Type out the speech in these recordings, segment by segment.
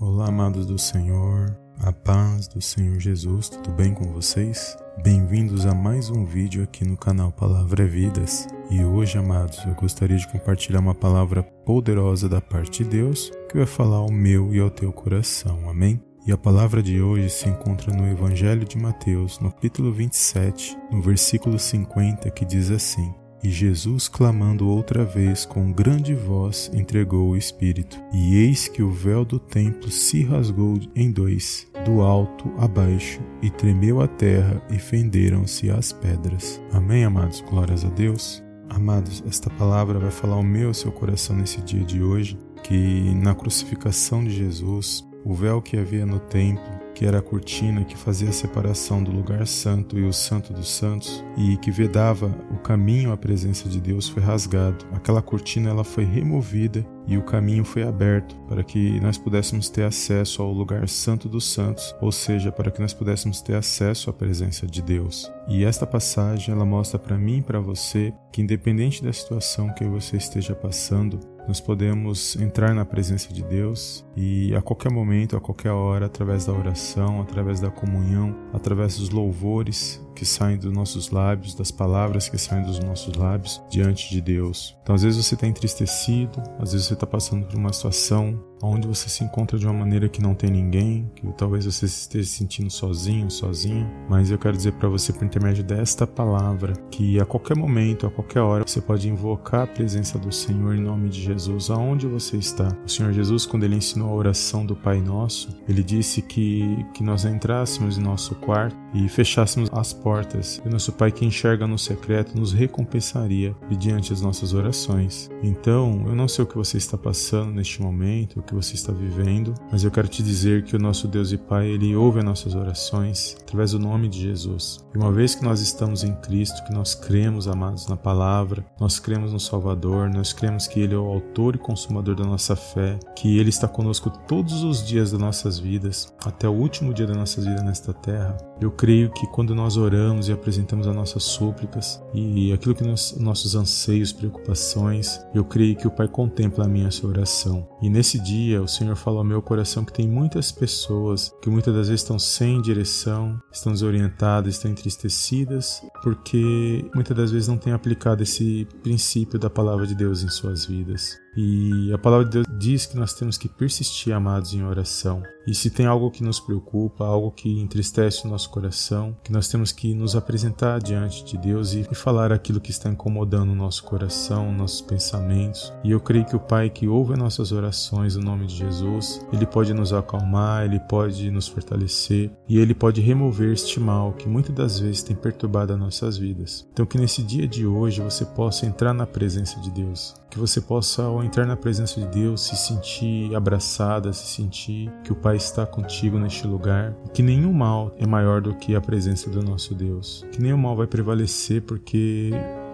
Olá, amados do Senhor, a paz do Senhor Jesus, tudo bem com vocês? Bem-vindos a mais um vídeo aqui no canal Palavra é Vidas. E hoje, amados, eu gostaria de compartilhar uma palavra poderosa da parte de Deus que vai falar ao meu e ao teu coração, amém? E a palavra de hoje se encontra no Evangelho de Mateus, no capítulo 27, no versículo 50, que diz assim: e Jesus, clamando outra vez com grande voz, entregou o Espírito. E eis que o véu do templo se rasgou em dois, do alto a baixo, e tremeu a terra, e fenderam-se as pedras. Amém, amados? Glórias a Deus. Amados, esta palavra vai falar ao meu seu coração nesse dia de hoje, que na crucificação de Jesus, o véu que havia no templo que era a cortina que fazia a separação do lugar santo e o santo dos santos e que vedava o caminho à presença de Deus foi rasgado. Aquela cortina ela foi removida e o caminho foi aberto para que nós pudéssemos ter acesso ao lugar santo dos santos, ou seja, para que nós pudéssemos ter acesso à presença de Deus. E esta passagem ela mostra para mim e para você que independente da situação que você esteja passando, nós podemos entrar na presença de Deus e a qualquer momento, a qualquer hora, através da oração, através da comunhão, através dos louvores que saem dos nossos lábios, das palavras que saem dos nossos lábios diante de Deus. Então, às vezes você está entristecido, às vezes você está passando por uma situação onde você se encontra de uma maneira que não tem ninguém, que talvez você esteja se sentindo sozinho, sozinho, mas eu quero dizer para você por intermédio desta palavra que a qualquer momento, a qualquer hora, você pode invocar a presença do Senhor em nome de Jesus, aonde você está. O Senhor Jesus, quando ele ensinou a oração do Pai Nosso, ele disse que que nós entrássemos em nosso quarto e fechássemos as portas e nosso Pai que enxerga no secreto nos recompensaria mediante as nossas orações. Então, eu não sei o que você está passando neste momento, que você está vivendo, mas eu quero te dizer que o nosso Deus e Pai, ele ouve as nossas orações através do nome de Jesus. E uma vez que nós estamos em Cristo, que nós cremos, amados, na palavra, nós cremos no Salvador, nós cremos que ele é o autor e consumador da nossa fé, que ele está conosco todos os dias das nossas vidas, até o último dia da nossa vida nesta terra. Eu creio que quando nós oramos e apresentamos as nossas súplicas e aquilo que nós, nossos anseios, preocupações, eu creio que o Pai contempla a minha oração. E nesse dia o Senhor fala ao meu coração que tem muitas pessoas que muitas das vezes estão sem direção, estão desorientadas, estão entristecidas, porque muitas das vezes não têm aplicado esse princípio da palavra de Deus em suas vidas. E a palavra de Deus diz que nós temos que persistir, amados, em oração. E se tem algo que nos preocupa, algo que entristece o nosso coração, que nós temos que nos apresentar diante de Deus e falar aquilo que está incomodando o nosso coração, nossos pensamentos. E eu creio que o Pai que ouve as nossas orações no nome de Jesus, ele pode nos acalmar, ele pode nos fortalecer e ele pode remover este mal que muitas das vezes tem perturbado as nossas vidas. Então que nesse dia de hoje você possa entrar na presença de Deus, que você possa ao entrar na presença de Deus se sentir abraçada, se sentir que o Pai está contigo neste lugar, que nenhum mal é maior do que a presença do nosso Deus, que nenhum mal vai prevalecer porque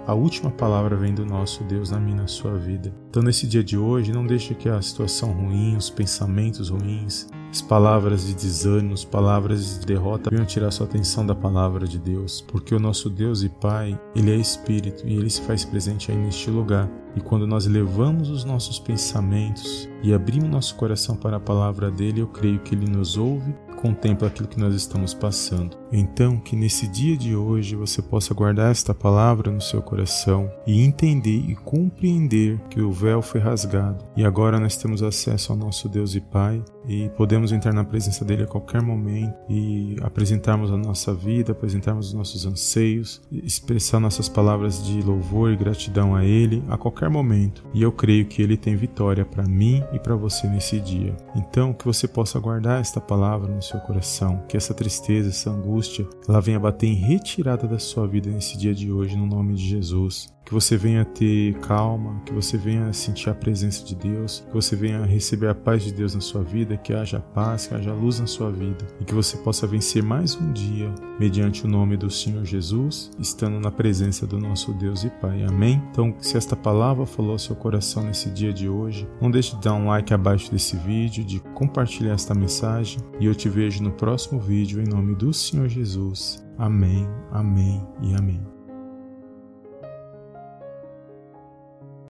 a última palavra vem do nosso Deus na minha na sua vida. Então nesse dia de hoje, não deixe que a situação ruim, os pensamentos ruins, as palavras de desânimo, as palavras de derrota venham tirar sua atenção da palavra de Deus, porque o nosso Deus e Pai, ele é espírito e ele se faz presente aí neste lugar. E quando nós levamos os nossos pensamentos e abrimos nosso coração para a palavra dele, eu creio que ele nos ouve contempla aquilo que nós estamos passando. Então, que nesse dia de hoje você possa guardar esta palavra no seu coração e entender e compreender que o véu foi rasgado e agora nós temos acesso ao nosso Deus e Pai e podemos entrar na presença dele a qualquer momento e apresentarmos a nossa vida, apresentarmos os nossos anseios, expressar nossas palavras de louvor e gratidão a ele a qualquer momento. E eu creio que ele tem vitória para mim e para você nesse dia. Então, que você possa guardar esta palavra no seu seu coração, que essa tristeza, essa angústia, ela venha bater em retirada da sua vida nesse dia de hoje, no nome de Jesus que você venha ter calma, que você venha sentir a presença de Deus, que você venha receber a paz de Deus na sua vida, que haja paz, que haja luz na sua vida e que você possa vencer mais um dia mediante o nome do Senhor Jesus, estando na presença do nosso Deus e Pai. Amém? Então, se esta palavra falou ao seu coração nesse dia de hoje, não deixe de dar um like abaixo desse vídeo, de compartilhar esta mensagem e eu te vejo no próximo vídeo em nome do Senhor Jesus. Amém, amém e amém.